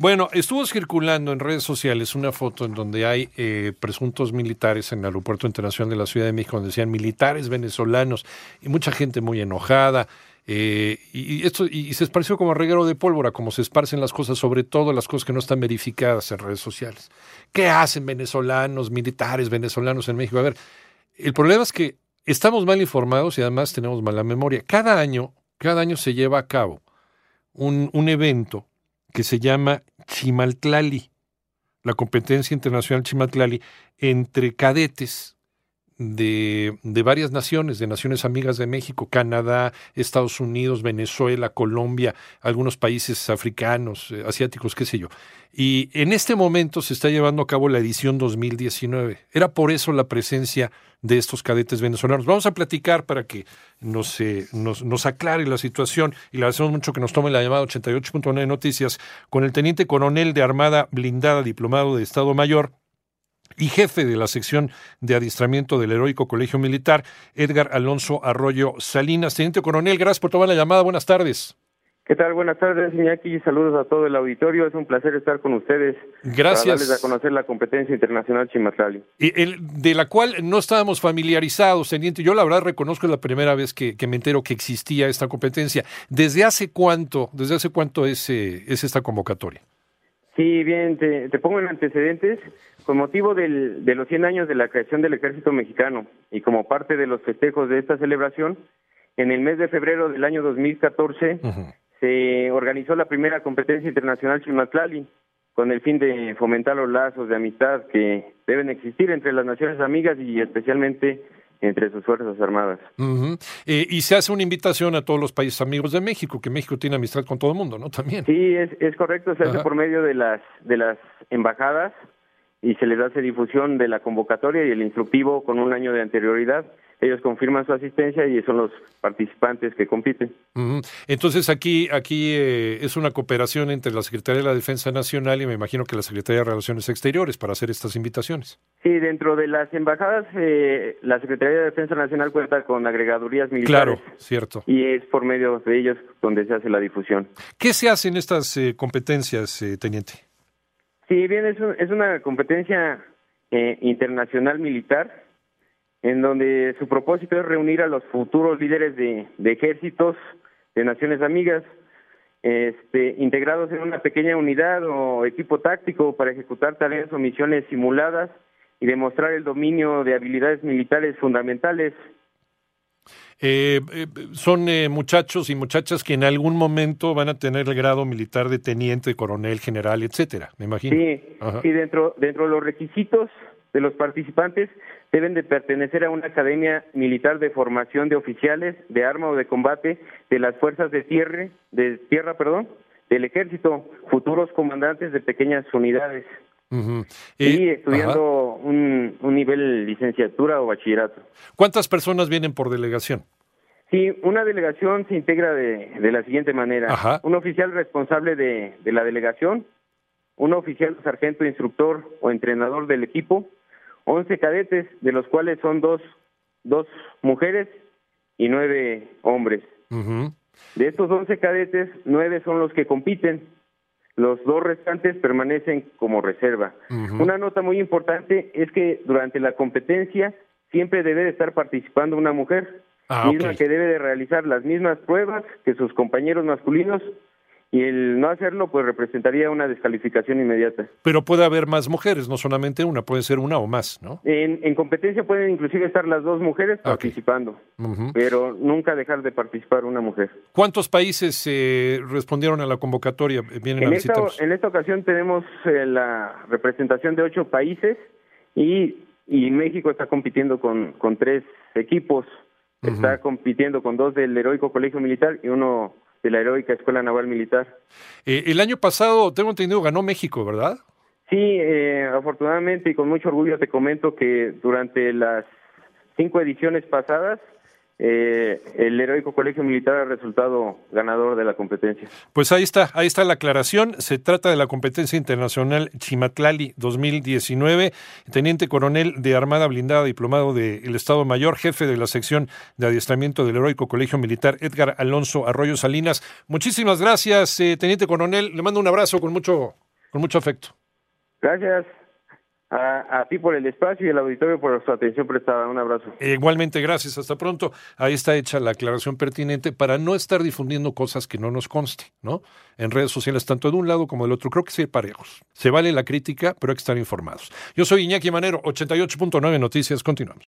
Bueno, estuvo circulando en redes sociales una foto en donde hay eh, presuntos militares en el Aeropuerto Internacional de la Ciudad de México, donde decían militares venezolanos y mucha gente muy enojada. Eh, y, esto y se esparció como reguero de pólvora, como se esparcen las cosas, sobre todo las cosas que no están verificadas en redes sociales. ¿Qué hacen venezolanos, militares venezolanos en México? A ver, el problema es que estamos mal informados y además tenemos mala memoria. Cada año, cada año se lleva a cabo un, un evento que se llama Chimaltlali, la competencia internacional Chimaltlali, entre cadetes de, de, varias naciones, de naciones amigas de México, Canadá, Estados Unidos, Venezuela, Colombia, algunos países africanos, eh, asiáticos, qué sé yo. Y en este momento se está llevando a cabo la edición 2019. Era por eso la presencia de estos cadetes venezolanos. Vamos a platicar para que nos, eh, nos, nos, aclare la situación y le agradecemos mucho que nos tome la llamada 88.9 Noticias con el teniente coronel de Armada Blindada, diplomado de Estado Mayor, y jefe de la sección de adiestramiento del Heroico Colegio Militar, Edgar Alonso Arroyo Salinas. Teniente Coronel, gracias por tomar la llamada. Buenas tardes. ¿Qué tal? Buenas tardes, Iñaki. Saludos a todo el auditorio. Es un placer estar con ustedes. Gracias. Para darles a conocer la competencia internacional Chimatlali. Y el, de la cual no estábamos familiarizados, teniente. Yo la verdad reconozco es la primera vez que, que, me entero que existía esta competencia. ¿Desde hace cuánto, desde hace cuánto es, eh, es esta convocatoria? Sí, bien, te, te pongo en antecedentes. Con motivo del, de los 100 años de la creación del Ejército Mexicano y como parte de los festejos de esta celebración, en el mes de febrero del año 2014 uh -huh. se organizó la primera competencia internacional Chimatlali con el fin de fomentar los lazos de amistad que deben existir entre las naciones amigas y especialmente entre sus Fuerzas Armadas. Uh -huh. eh, y se hace una invitación a todos los países amigos de México, que México tiene amistad con todo el mundo, ¿no? También. Sí, es, es correcto, se hace por medio de las, de las embajadas y se les hace difusión de la convocatoria y el instructivo con un año de anterioridad. Ellos confirman su asistencia y son los participantes que compiten. Uh -huh. Entonces aquí aquí eh, es una cooperación entre la Secretaría de la Defensa Nacional y me imagino que la Secretaría de Relaciones Exteriores para hacer estas invitaciones. Sí, dentro de las embajadas eh, la Secretaría de Defensa Nacional cuenta con agregadurías militares. Claro, cierto. Y es por medio de ellos donde se hace la difusión. ¿Qué se hace en estas eh, competencias, eh, teniente? Sí, bien, es, un, es una competencia eh, internacional militar en donde su propósito es reunir a los futuros líderes de, de ejércitos de naciones amigas, este, integrados en una pequeña unidad o equipo táctico para ejecutar tareas o misiones simuladas y demostrar el dominio de habilidades militares fundamentales. Eh, eh, son eh, muchachos y muchachas que en algún momento van a tener el grado militar de teniente, coronel, general, etcétera, me imagino. Sí, Ajá. sí dentro, dentro de los requisitos de los participantes deben de pertenecer a una academia militar de formación de oficiales de arma o de combate de las fuerzas de tierra, de tierra, perdón, del ejército, futuros comandantes de pequeñas unidades. Uh -huh. y eh, estudiando un, un, nivel licenciatura o bachillerato. ¿Cuántas personas vienen por delegación? Sí, una delegación se integra de, de la siguiente manera. Ajá. Un oficial responsable de, de la delegación, un oficial sargento instructor o entrenador del equipo, 11 cadetes, de los cuales son dos, dos mujeres y nueve hombres. Uh -huh. De estos 11 cadetes, nueve son los que compiten. Los dos restantes permanecen como reserva. Uh -huh. Una nota muy importante es que durante la competencia siempre debe de estar participando una mujer, ah, misma okay. que debe de realizar las mismas pruebas que sus compañeros masculinos y el no hacerlo pues representaría una descalificación inmediata. Pero puede haber más mujeres, no solamente una, puede ser una o más, ¿no? En, en competencia pueden inclusive estar las dos mujeres Okay. participando, Uh -huh. pero nunca dejar de participar una mujer. ¿Cuántos países eh, respondieron a la convocatoria? eh, Vienen a En esta, visitarnos. en esta ocasión tenemos eh, la representación de ocho países y, y México está compitiendo con, con tres equipos. Está compitiendo con dos del Heroico Colegio Militar y uno de la Heroica Escuela Naval Militar. Eh, el año pasado, tengo entendido, ganó México, ¿verdad? Sí, eh, afortunadamente y con mucho orgullo te comento que durante las cinco ediciones pasadas eh, el Heroico Colegio Militar ha resultado ganador de la competencia. Pues ahí está, ahí está la aclaración. Se trata de la competencia internacional Chimatlali 2019. Teniente coronel de Armada Blindada, diplomado del Estado Mayor, jefe de la sección de adiestramiento del Heroico Colegio Militar, Edgar Alonso Arroyo Salinas. Muchísimas gracias, eh, Teniente coronel. Le mando un abrazo con mucho, Con mucho afecto. Gracias. A, ti por el espacio y el auditorio por su atención prestada. Un abrazo. Igualmente, gracias. Hasta pronto. Ahí está hecha la aclaración pertinente para no estar difundiendo cosas que no nos conste, ¿no? En redes sociales, tanto de un lado como del otro. Creo que sí parejos. Se vale la crítica, pero hay que estar informados. Yo soy Iñaki Manero, 88.9 Noticias. Continuamos.